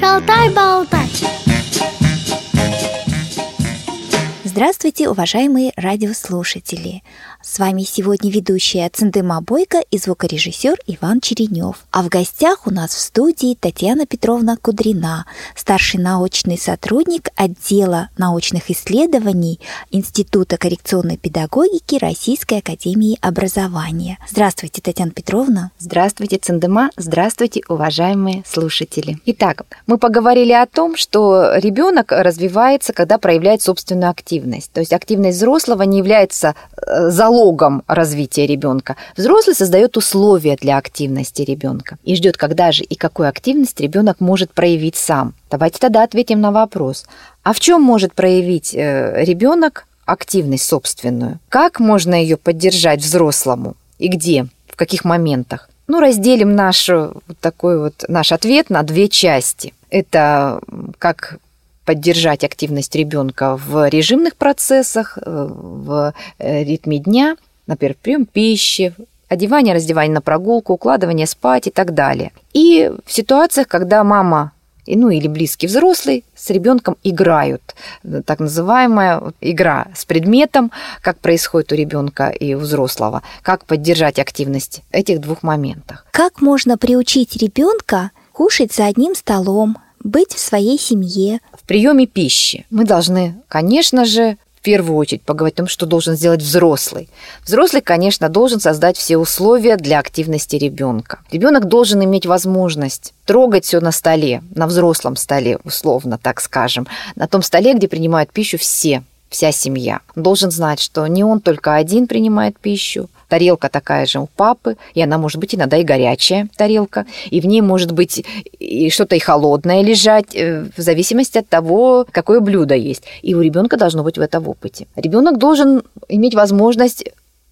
Шалтай-болтай Здравствуйте, уважаемые радиослушатели! С вами сегодня ведущая Циндыма Бойко и звукорежиссер Иван Черенев. А в гостях у нас в студии Татьяна Петровна Кудрина, старший научный сотрудник отдела научных исследований Института коррекционной педагогики Российской Академии Образования. Здравствуйте, Татьяна Петровна. Здравствуйте, Циндыма. Здравствуйте, уважаемые слушатели. Итак, мы поговорили о том, что ребенок развивается, когда проявляет собственную активность. То есть активность взрослого не является залогом залогом развития ребенка. Взрослый создает условия для активности ребенка и ждет, когда же и какую активность ребенок может проявить сам. Давайте тогда ответим на вопрос. А в чем может проявить э, ребенок активность собственную? Как можно ее поддержать взрослому? И где? В каких моментах? Ну, разделим наш, вот такой вот, наш ответ на две части. Это как поддержать активность ребенка в режимных процессах, э, в э, ритме дня, например, прием пищи, одевание, раздевание на прогулку, укладывание спать и так далее. И в ситуациях, когда мама ну или близкий взрослый с ребенком играют. Так называемая игра с предметом, как происходит у ребенка и у взрослого, как поддержать активность этих двух моментах. Как можно приучить ребенка кушать за одним столом, быть в своей семье. В приеме пищи мы должны, конечно же, в первую очередь поговорить о том, что должен сделать взрослый. Взрослый, конечно, должен создать все условия для активности ребенка. Ребенок должен иметь возможность трогать все на столе, на взрослом столе, условно так скажем, на том столе, где принимают пищу все вся семья. Должен знать, что не он только один принимает пищу, тарелка такая же у папы, и она может быть иногда и горячая тарелка, и в ней может быть и что-то и холодное лежать, э, в зависимости от того, какое блюдо есть. И у ребенка должно быть в этом опыте. Ребенок должен иметь возможность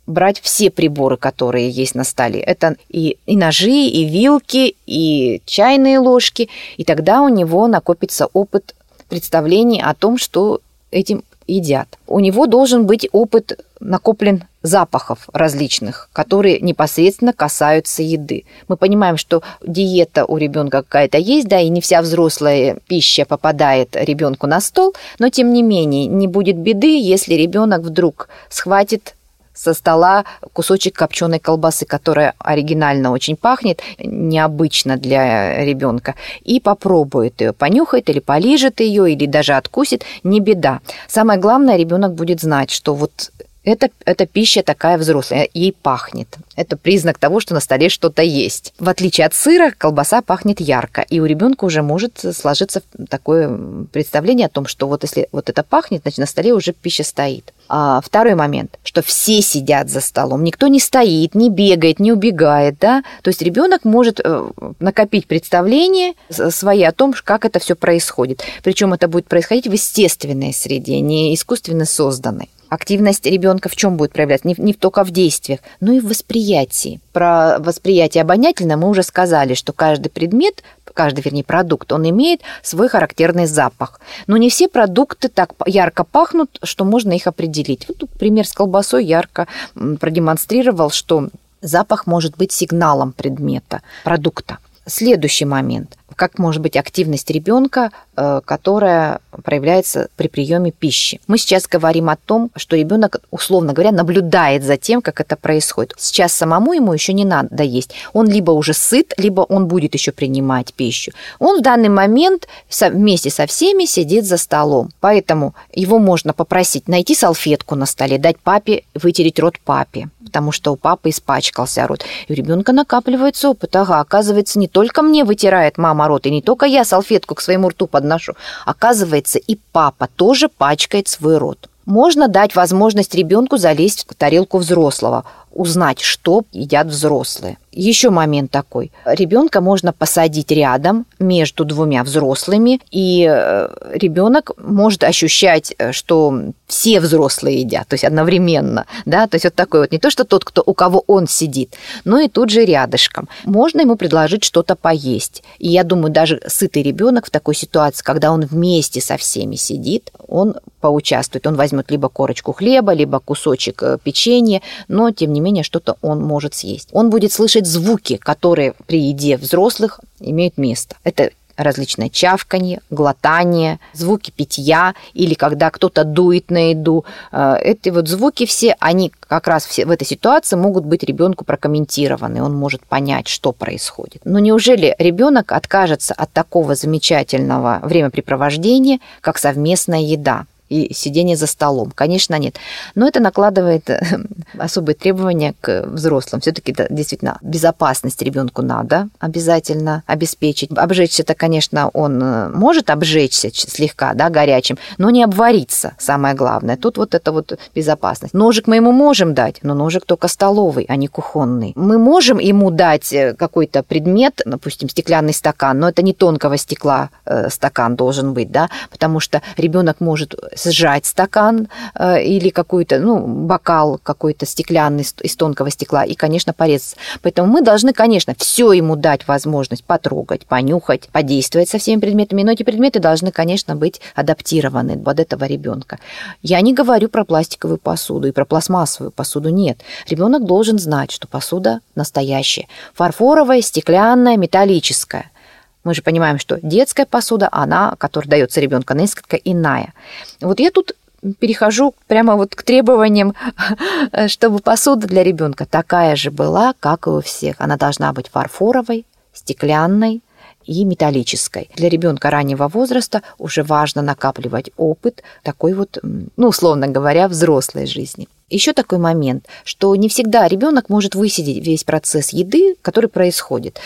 брать все приборы, которые есть на столе. Это и, и ножи, и вилки, и чайные ложки. И тогда у него накопится опыт представлений о том, что этим едят. У него должен быть опыт накоплен запахов различных, которые непосредственно касаются еды. Мы понимаем, что диета у ребенка какая-то есть, да, и не вся взрослая пища попадает ребенку на стол, но тем не менее не будет беды, если ребенок вдруг схватит со стола кусочек копченой колбасы, которая оригинально очень пахнет, необычно для ребенка, и попробует ее, понюхает или полижет ее, или даже откусит, не беда. Самое главное, ребенок будет знать, что вот это, это пища такая взрослая, ей пахнет. Это признак того, что на столе что-то есть. В отличие от сыра, колбаса пахнет ярко, и у ребенка уже может сложиться такое представление о том, что вот если вот это пахнет, значит на столе уже пища стоит. А второй момент, что все сидят за столом, никто не стоит, не бегает, не убегает, да, то есть ребенок может э, накопить представление свои о том, как это все происходит. Причем это будет происходить в естественной среде, не искусственно созданной. Активность ребенка в чем будет проявляться? Не, не только в действиях, но и в восприятии. Про восприятие обонятельное мы уже сказали, что каждый предмет, каждый, вернее, продукт, он имеет свой характерный запах. Но не все продукты так ярко пахнут, что можно их определить. Вот пример с колбасой ярко продемонстрировал, что запах может быть сигналом предмета, продукта. Следующий момент как может быть активность ребенка, э, которая проявляется при приеме пищи. Мы сейчас говорим о том, что ребенок, условно говоря, наблюдает за тем, как это происходит. Сейчас самому ему еще не надо есть. Он либо уже сыт, либо он будет еще принимать пищу. Он в данный момент вместе со всеми сидит за столом. Поэтому его можно попросить найти салфетку на столе, дать папе вытереть рот папе потому что у папы испачкался рот. И у ребенка накапливается опыт. Ага, оказывается, не только мне вытирает мама рот, и не только я салфетку к своему рту подношу. Оказывается, и папа тоже пачкает свой рот. Можно дать возможность ребенку залезть в тарелку взрослого, узнать, что едят взрослые. Еще момент такой. Ребенка можно посадить рядом между двумя взрослыми, и э, ребенок может ощущать, э, что все взрослые едят, то есть одновременно, да, то есть вот такой вот не то, что тот, кто у кого он сидит, но и тут же рядышком. Можно ему предложить что-то поесть. И я думаю, даже сытый ребенок в такой ситуации, когда он вместе со всеми сидит, он поучаствует, он возьмет либо корочку хлеба, либо кусочек э, печенья, но тем не менее что-то он может съесть. Он будет слышать звуки, которые при еде взрослых имеют место. Это различное чавканье, глотание, звуки питья или когда кто-то дует на еду. Э, эти вот звуки все, они как раз все в этой ситуации могут быть ребенку прокомментированы, он может понять, что происходит. Но неужели ребенок откажется от такого замечательного времяпрепровождения, как совместная еда? И сидение за столом. Конечно, нет. Но это накладывает э, особые требования к взрослым. Все-таки это действительно безопасность ребенку надо обязательно обеспечить. Обжечься это, конечно, он э, может обжечься слегка, да, горячим, но не обвариться, самое главное. Тут вот это вот безопасность. Ножик мы ему можем дать, но ножик только столовый, а не кухонный. Мы можем ему дать э, какой-то предмет, допустим, стеклянный стакан, но это не тонкого стекла стакан должен быть, да, потому что ребенок может сжать стакан э, или какой-то, ну, бокал какой-то стеклянный из тонкого стекла и, конечно, порезаться. Поэтому мы должны, конечно, все ему дать возможность потрогать, понюхать, подействовать со всеми предметами, но эти предметы должны, конечно, быть адаптированы под этого ребенка. Я не говорю про пластиковую посуду и про пластмассовую посуду, нет. Ребенок должен знать, что посуда настоящая. Фарфоровая, стеклянная, металлическая – мы же понимаем, что детская посуда, она, которая дается ребенку, она несколько иная. Вот я тут перехожу прямо вот к требованиям, чтобы посуда для ребенка такая же была, как и у всех. Она должна быть фарфоровой, стеклянной и металлической. Для ребенка раннего возраста уже важно накапливать опыт такой вот, ну, условно говоря, взрослой жизни. Еще такой момент, что не всегда ребенок может высидеть весь процесс еды, который происходит.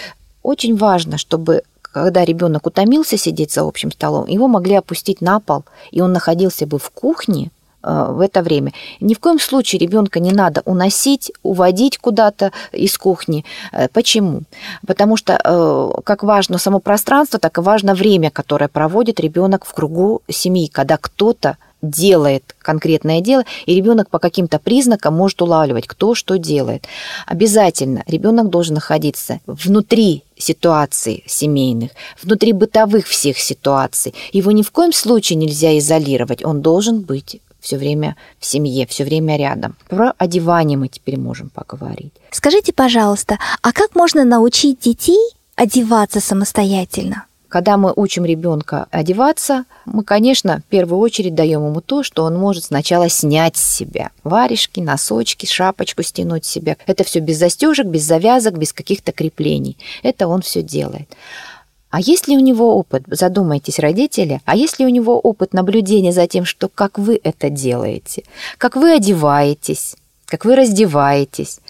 Очень важно, чтобы когда ребенок утомился сидеть за общим столом, его могли опустить на пол, и он находился бы в кухне э, в это время. Ни в коем случае ребенка не надо уносить, уводить куда-то из кухни. Э, почему? Потому что э, как важно само пространство, так и важно время, которое проводит ребенок в кругу семьи, когда кто-то делает конкретное дело, и ребенок по каким-то признакам может улавливать, кто что делает. Обязательно ребенок должен находиться внутри ситуаций семейных, внутри бытовых всех ситуаций. Его ни в коем случае нельзя изолировать, он должен быть все время в семье, все время рядом. Про одевание мы теперь можем поговорить. Скажите, пожалуйста, а как можно научить детей одеваться самостоятельно? Когда мы учим ребенка одеваться, мы, конечно, в первую очередь даем ему то, что он может сначала снять с себя. Варежки, носочки, шапочку стянуть с себя. Это все без застежек, без завязок, без каких-то креплений. Это он все делает. А если у него опыт, задумайтесь, родители, а если у него опыт наблюдения за тем, что как вы это делаете, как вы одеваетесь, как вы раздеваетесь,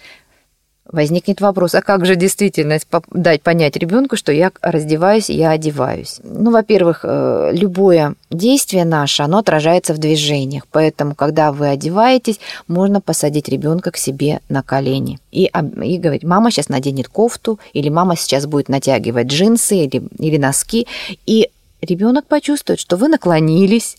возникнет вопрос, а как же действительно дать понять ребенку, что я раздеваюсь, я одеваюсь? Ну, во-первых, э, любое действие наше, оно отражается в движениях, поэтому, когда вы одеваетесь, можно посадить ребенка к себе на колени и, и говорить, мама сейчас наденет кофту, или мама сейчас будет натягивать джинсы или, или носки, и ребенок почувствует, что вы наклонились,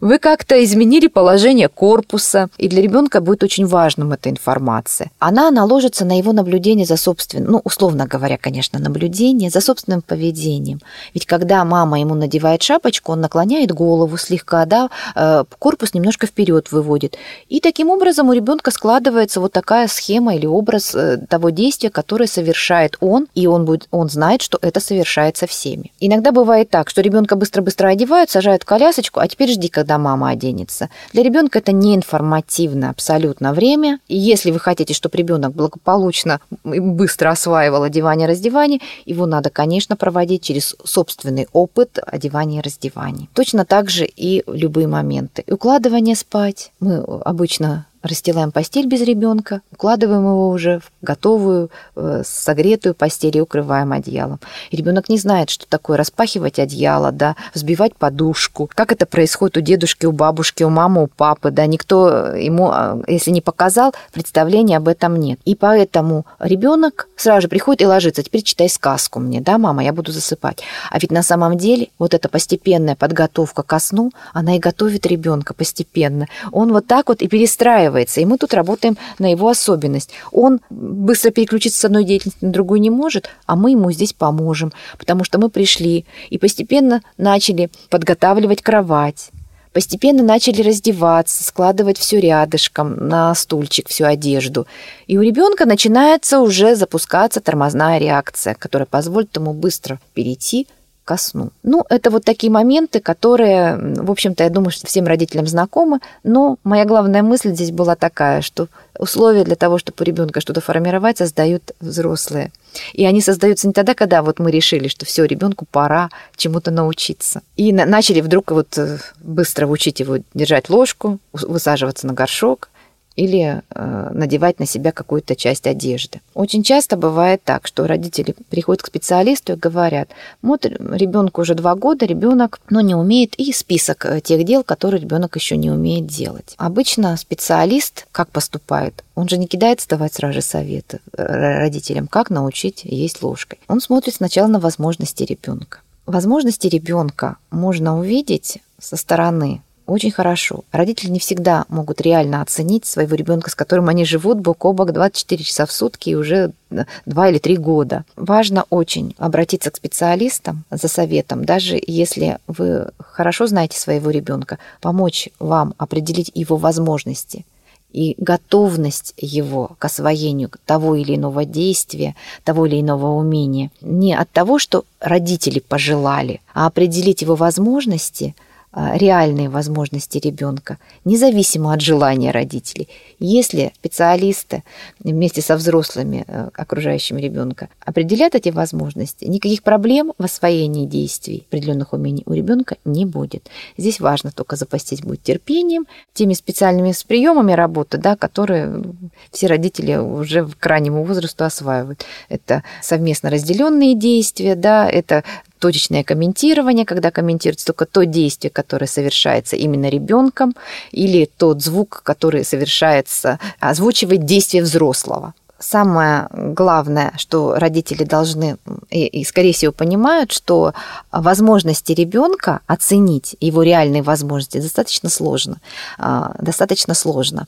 вы как-то изменили положение корпуса, и для ребенка будет очень важным эта информация. Она наложится на его наблюдение за собственным, ну, условно говоря, конечно, наблюдение за собственным поведением. Ведь когда мама ему надевает шапочку, он наклоняет голову слегка, да, э, корпус немножко вперед выводит. И таким образом у ребенка складывается вот такая схема или образ э, того действия, которое совершает он, и он, будет, он знает, что это совершается всеми. Иногда бывает так, что ребенка быстро-быстро одевают, сажают в колясочку, а теперь жди, когда мама оденется. Для ребенка это не информативно абсолютно время. И если вы хотите, чтобы ребенок благополучно и быстро осваивал одевание раздевание, его надо, конечно, проводить через собственный опыт одевания и раздевания. Точно так же и любые моменты. укладывание спать. Мы обычно расстилаем постель без ребенка, укладываем его уже в готовую, э, согретую постель и укрываем одеялом. И ребенок не знает, что такое распахивать одеяло, да, взбивать подушку, как это происходит у дедушки, у бабушки, у мамы, у папы, да, никто ему, а, если не показал, представления об этом нет. И поэтому ребенок сразу же приходит и ложится, теперь читай сказку мне, да, мама, я буду засыпать. А ведь на самом деле вот эта постепенная подготовка ко сну, она и готовит ребенка постепенно. Он вот так вот и перестраивает выстраивается, и мы тут работаем на его особенность. Он быстро переключиться с одной деятельности на другую не может, а мы ему здесь поможем, потому что мы пришли и постепенно начали подготавливать кровать, постепенно начали раздеваться, складывать все рядышком на стульчик, всю одежду. И у ребенка начинается уже запускаться тормозная реакция, которая позволит ему быстро перейти ко сну. Ну, это вот такие моменты, которые, в общем-то, я думаю, что всем родителям знакомы, но моя главная мысль здесь была такая, что условия для того, чтобы у ребенка что-то формировать, создают взрослые. И они создаются не тогда, когда вот мы решили, что все, ребенку пора чему-то научиться. И начали вдруг вот э, быстро учить его держать ложку, высаживаться на горшок, или э, надевать на себя какую-то часть одежды. Очень часто бывает так, что родители приходят к специалисту и говорят, вот ребенку уже два года, ребенок, но не умеет и список э, тех дел, которые ребенок еще не умеет делать. Обычно специалист как поступает? Он же не кидается давать сразу же совет э, родителям, как научить есть ложкой. Он смотрит сначала на возможности ребенка. Возможности ребенка можно увидеть со стороны очень хорошо. Родители не всегда могут реально оценить своего ребенка, с которым они живут бок о бок 24 часа в сутки и уже 2 или 3 года. Важно очень обратиться к специалистам за советом, даже если вы хорошо знаете своего ребенка, помочь вам определить его возможности и готовность его к освоению того или иного действия, того или иного умения. Не от того, что родители пожелали, а определить его возможности – реальные возможности ребенка, независимо от желания родителей. Если специалисты вместе со взрослыми, э, окружающими ребенка, определят эти возможности, никаких проблем в освоении действий, определенных умений у ребенка не будет. Здесь важно только запастись будет терпением, теми специальными приемами работы, да, которые все родители уже к раннему возрасту осваивают. Это совместно разделенные действия, да, это точечное комментирование, когда комментируется только то действие, которое совершается именно ребенком, или тот звук, который совершается, озвучивает действие взрослого самое главное, что родители должны и, и, скорее всего, понимают, что возможности ребенка оценить его реальные возможности достаточно сложно. А, достаточно сложно.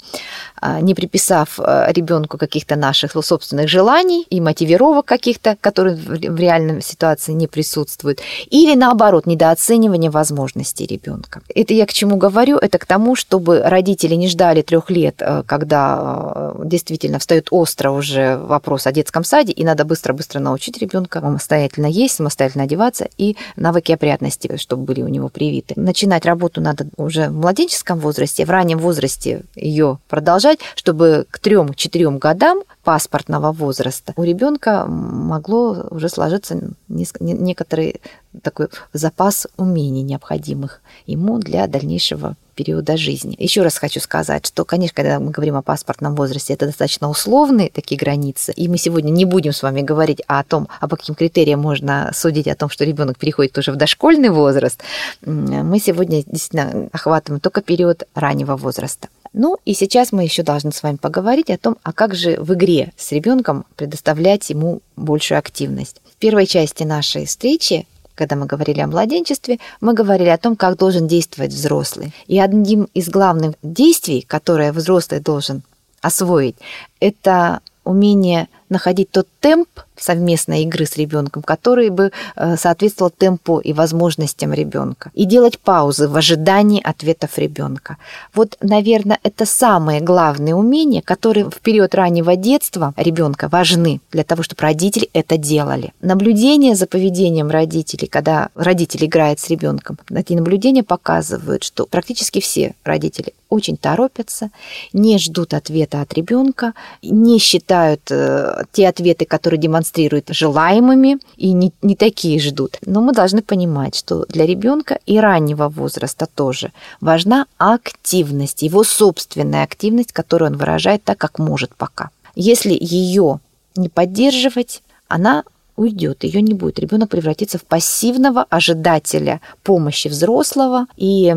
А, не приписав а, ребенку каких-то наших собственных желаний и мотивировок каких-то, которые в реальной ситуации не присутствуют, или наоборот, недооценивание возможностей ребенка. Это я к чему говорю? Это к тому, чтобы родители не ждали трех лет, когда действительно встает остро уже уже вопрос о детском саде, и надо быстро-быстро научить ребенка самостоятельно есть, самостоятельно одеваться, и навыки опрятности, чтобы были у него привиты. Начинать работу надо уже в младенческом возрасте, в раннем возрасте ее продолжать, чтобы к трем-четырем годам паспортного возраста у ребенка могло уже сложиться некоторый такой запас умений необходимых ему для дальнейшего периода жизни. Еще раз хочу сказать, что, конечно, когда мы говорим о паспортном возрасте, это достаточно условные такие границы, и мы сегодня не будем с вами говорить о том, а по каким критериям можно судить о том, что ребенок переходит уже в дошкольный возраст. Мы сегодня действительно охватываем только период раннего возраста. Ну и сейчас мы еще должны с вами поговорить о том, а как же в игре с ребенком предоставлять ему большую активность. В первой части нашей встречи когда мы говорили о младенчестве, мы говорили о том, как должен действовать взрослый. И одним из главных действий, которое взрослый должен освоить, это умение находить тот темп совместной игры с ребенком, который бы э, соответствовал темпу и возможностям ребенка. И делать паузы в ожидании ответов ребенка. Вот, наверное, это самые главные умения, которые в период раннего детства ребенка важны для того, чтобы родители это делали. Наблюдение за поведением родителей, когда родитель играет с ребенком, эти наблюдения показывают, что практически все родители очень торопятся, не ждут ответа от ребенка, не считают э, те ответы, которые демонстрируют желаемыми, и не, не такие ждут. Но мы должны понимать, что для ребенка и раннего возраста тоже важна активность, его собственная активность, которую он выражает так, как может пока. Если ее не поддерживать, она уйдет, ее не будет. Ребенок превратится в пассивного ожидателя помощи взрослого, и,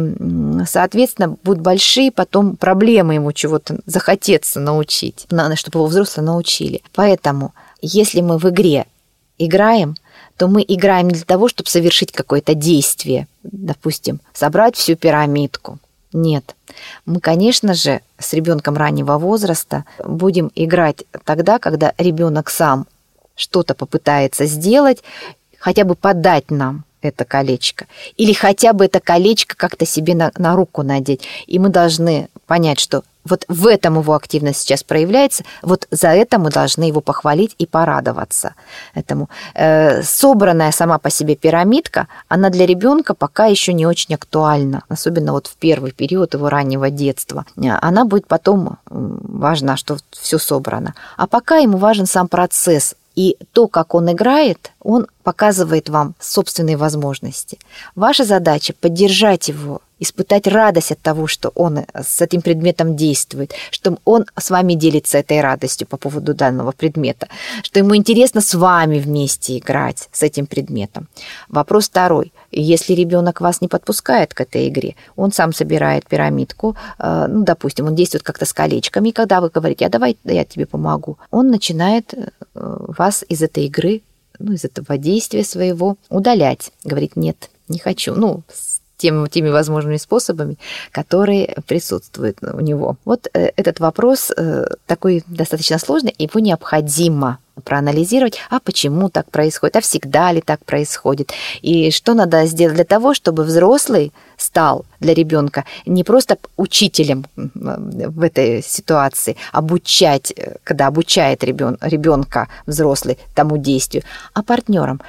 соответственно, будут большие потом проблемы ему чего-то захотеться научить, чтобы его взрослые научили. Поэтому, если мы в игре играем, то мы играем для того, чтобы совершить какое-то действие, допустим, собрать всю пирамидку. Нет. Мы, конечно же, с ребенком раннего возраста будем играть тогда, когда ребенок сам что-то попытается сделать, хотя бы подать нам это колечко. Или хотя бы это колечко как-то себе на, на руку надеть. И мы должны понять, что вот в этом его активность сейчас проявляется, вот за это мы должны его похвалить и порадоваться этому. Э, собранная сама по себе пирамидка, она для ребенка пока еще не очень актуальна, особенно вот в первый период его раннего детства. Она будет потом важна, что все собрано. А пока ему важен сам процесс и то, как он играет, он показывает вам собственные возможности. Ваша задача поддержать его испытать радость от того, что он с этим предметом действует, что он с вами делится этой радостью по поводу данного предмета, что ему интересно с вами вместе играть с этим предметом. Вопрос второй. Если ребенок вас не подпускает к этой игре, он сам собирает пирамидку, э, ну, допустим, он действует как-то с колечками, и когда вы говорите, а давай я тебе помогу, он начинает э, вас из этой игры ну, из этого действия своего удалять. Говорит, нет, не хочу. Ну, тем, теми возможными способами, которые присутствуют у него. Вот э, этот вопрос э, такой достаточно сложный, его необходимо проанализировать, а почему так происходит, а всегда ли так происходит, и что надо сделать для того, чтобы взрослый стал для ребенка не просто учителем в этой ситуации, обучать, э, когда обучает ребенка взрослый тому действию, а партнером.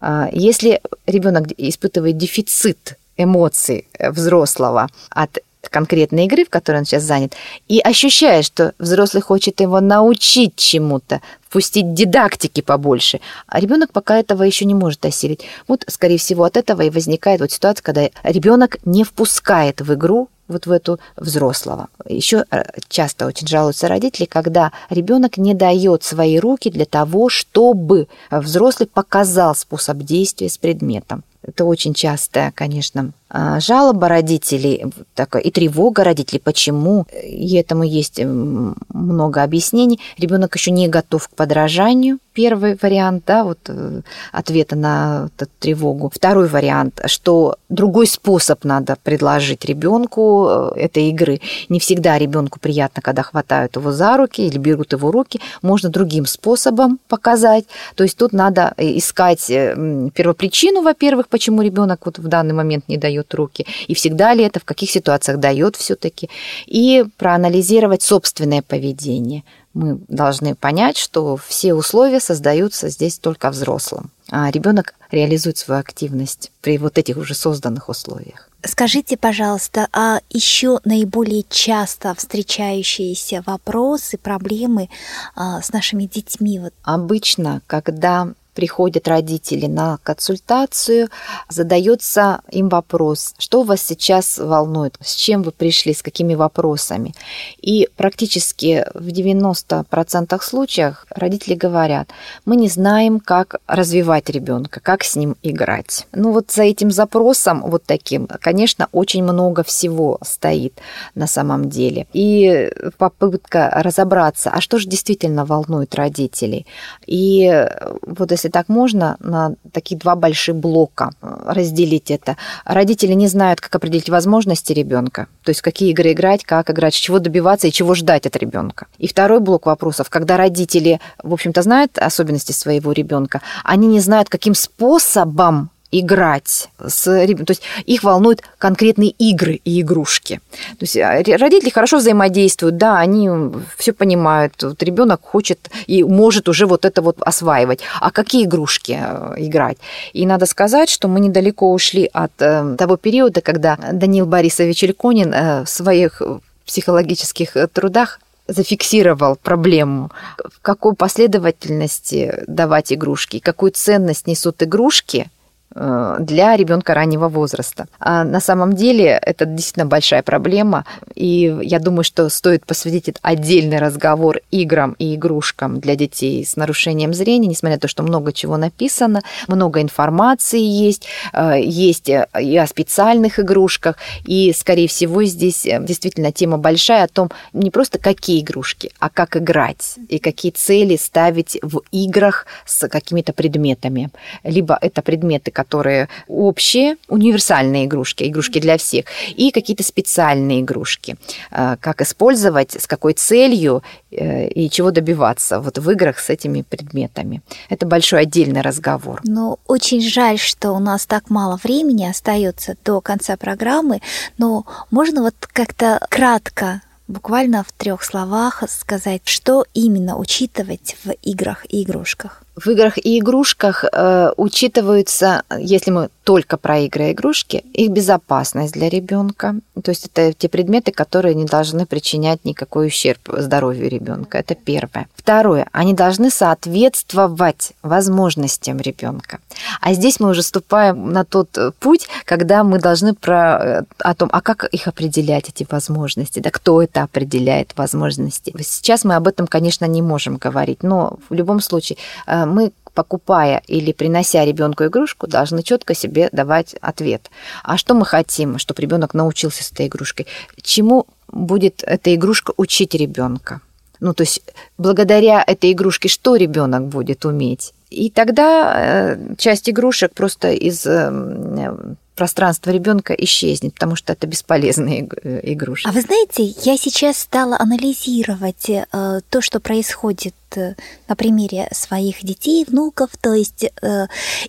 А, если ребенок испытывает дефицит эмоций э, взрослого от конкретной игры, в которой он сейчас занят, и ощущая, что взрослый хочет его научить чему-то, впустить дидактики побольше, а ребенок пока этого еще не может осилить. Вот, скорее всего, от этого и возникает вот ситуация, когда ребенок не впускает в игру вот в эту взрослого. Еще э, часто очень жалуются родители, когда ребенок не дает свои руки для того, чтобы взрослый показал способ действия с предметом. Это очень частая, конечно, жалоба родителей такая, и тревога родителей, почему, и этому есть много объяснений. Ребенок еще не готов к подражанию. Первый вариант, да, вот э, ответа на эту тревогу. Второй вариант, что другой способ надо предложить ребенку э, этой игры. Не всегда ребенку приятно, когда хватают его за руки или берут его руки. Можно другим способом показать. То есть тут надо искать э, первопричину, во-первых, почему ребенок вот в данный момент не дает дает руки, и всегда ли это, в каких ситуациях дает все-таки, и проанализировать собственное поведение. Мы должны понять, что все условия создаются здесь только взрослым, а ребенок реализует свою активность при вот этих уже созданных условиях. Скажите, пожалуйста, а еще наиболее часто встречающиеся вопросы, проблемы а, с нашими детьми? Обычно, когда приходят родители на консультацию, задается им вопрос, что вас сейчас волнует, с чем вы пришли, с какими вопросами. И практически в 90% случаев родители говорят, мы не знаем, как развивать ребенка, как с ним играть. Ну вот за этим запросом, вот таким, конечно, очень много всего стоит на самом деле. И попытка разобраться, а что же действительно волнует родителей. И вот если если так можно, на такие два больших блока э, разделить это. Родители не знают, как определить возможности ребенка, то есть какие игры играть, как играть, чего добиваться и чего ждать от ребенка. И второй блок вопросов, когда родители, в общем-то, знают особенности своего ребенка, они не знают, каким способом играть с То есть их волнуют конкретные игры и игрушки. То есть а, родители хорошо взаимодействуют, да, они все понимают. Вот ребенок хочет и может уже вот это вот осваивать. А какие игрушки э, играть? И надо сказать, что мы недалеко ушли от э, того периода, когда Данил Борисович Ильконин э, в своих психологических трудах зафиксировал проблему, в какой последовательности давать игрушки, какую ценность несут игрушки для ребенка раннего возраста. А на самом деле это действительно большая проблема, и я думаю, что стоит посвятить отдельный разговор играм и игрушкам для детей с нарушением зрения, несмотря на то, что много чего написано, много информации есть, э, есть и о специальных игрушках, и, скорее всего, здесь э, действительно тема большая о том, не просто какие игрушки, а как играть, и какие цели ставить в играх с какими-то предметами. Либо это предметы, которые которые общие, универсальные игрушки, игрушки для всех, и какие-то специальные игрушки. Э, как использовать, с какой целью э, и чего добиваться вот в играх с этими предметами. Это большой отдельный разговор. Ну, очень жаль, что у нас так мало времени остается до конца программы, но можно вот как-то кратко буквально в трех словах сказать, что именно учитывать в играх и игрушках? В играх и игрушках э, учитываются, если мы только про игры и игрушки, их безопасность для ребенка. То есть это те предметы, которые не должны причинять никакой ущерб здоровью ребенка. Это первое. Второе, они должны соответствовать возможностям ребенка. А здесь мы уже ступаем на тот путь, когда мы должны про э, о том, а как их определять эти возможности, да, кто это определяет возможности. Сейчас мы об этом, конечно, не можем говорить, но в любом случае э, мы покупая или принося ребенку игрушку, должны четко себе давать ответ. А что мы хотим, чтобы ребенок научился с этой игрушкой? Чему будет эта игрушка учить ребенка? Ну, то есть благодаря этой игрушке что ребенок будет уметь? И тогда э, часть игрушек просто из эм, пространство ребенка исчезнет, потому что это бесполезные э, игрушки. А вы знаете, я сейчас стала анализировать э, то, что происходит э, на примере своих детей, внуков, то есть э,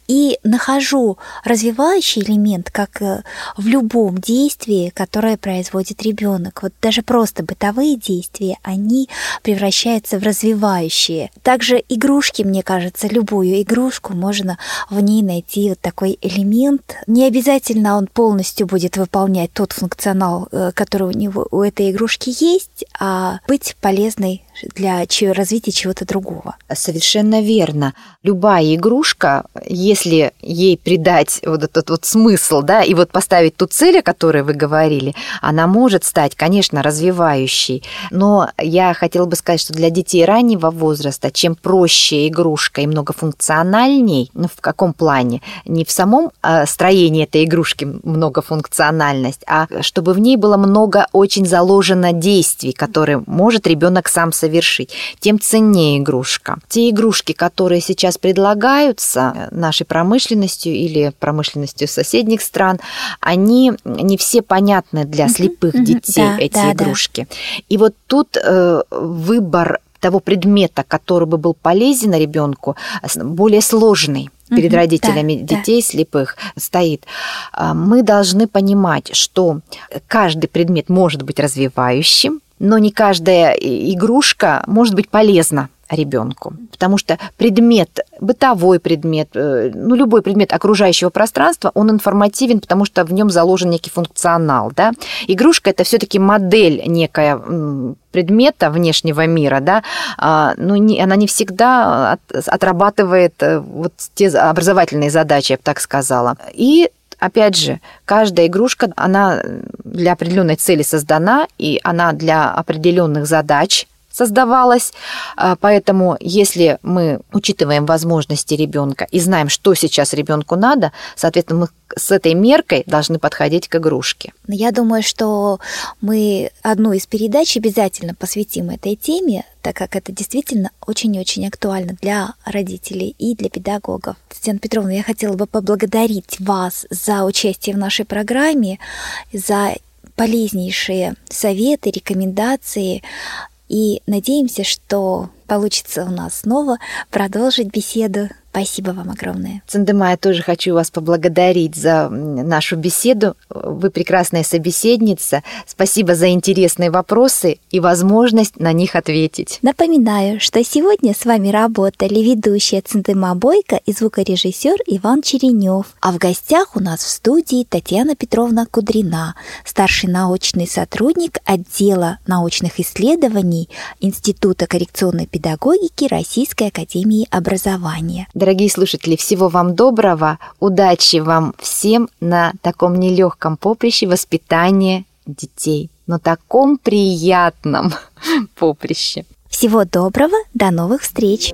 и нахожу развивающий элемент, как э, в любом действии, которое производит ребенок. Вот даже просто бытовые действия, они превращаются в развивающие. Также игрушки, мне кажется, любую игрушку можно в ней найти вот такой элемент. Не обязательно обязательно он полностью будет выполнять тот функционал, э, который у него у этой игрушки есть, а быть полезной для развития чего-то другого. Совершенно верно. Любая игрушка, если ей придать вот этот вот смысл, да, и вот поставить ту цель, о которой вы говорили, она может стать, конечно, развивающей. Но я хотела бы сказать, что для детей раннего возраста, чем проще игрушка и многофункциональней, ну, в каком плане? Не в самом э, строении этой игрушки многофункциональность, а чтобы в ней было много очень заложено действий, которые может ребенок сам совершить совершить, тем ценнее игрушка. Те игрушки, которые сейчас предлагаются э, нашей промышленностью или промышленностью соседних стран, они не все понятны для слепых детей, да, эти да, игрушки. Да. И вот тут э, выбор того предмета, который бы был полезен ребенку, более сложный перед угу, родителями да, детей да. слепых стоит. А, мы должны понимать, что каждый предмет может быть развивающим, но не каждая игрушка может быть полезна ребенку, потому что предмет, бытовой предмет, э, ну любой предмет окружающего пространства, он информативен, потому что в нем заложен некий функционал, да. Игрушка это все-таки модель некая предмета внешнего мира, да, а, но не, она не всегда отрабатывает э, вот те образовательные задачи, я бы так сказала. И Опять же, каждая игрушка, она для определенной цели создана, и она для определенных задач создавалась. А, поэтому, если мы учитываем возможности ребенка и знаем, что сейчас ребенку надо, соответственно, мы с этой меркой должны подходить к игрушке. Я думаю, что мы одну из передач обязательно посвятим этой теме, так как это действительно очень-очень актуально для родителей и для педагогов. Татьяна Петровна, я хотела бы поблагодарить вас за участие в нашей программе, за полезнейшие советы, рекомендации, и надеемся, что получится у нас снова продолжить беседу Спасибо вам огромное. Цендема, я тоже хочу вас поблагодарить за нашу беседу. Вы прекрасная собеседница. Спасибо за интересные вопросы и возможность на них ответить. Напоминаю, что сегодня с вами работали ведущая Цендема Бойко и звукорежиссер Иван Черенев. А в гостях у нас в студии Татьяна Петровна Кудрина, старший научный сотрудник отдела научных исследований Института коррекционной педагогики Российской академии образования. Дорогие слушатели, всего вам доброго, удачи вам всем на таком нелегком поприще воспитания детей, на таком приятном поприще. Всего доброго, до новых встреч!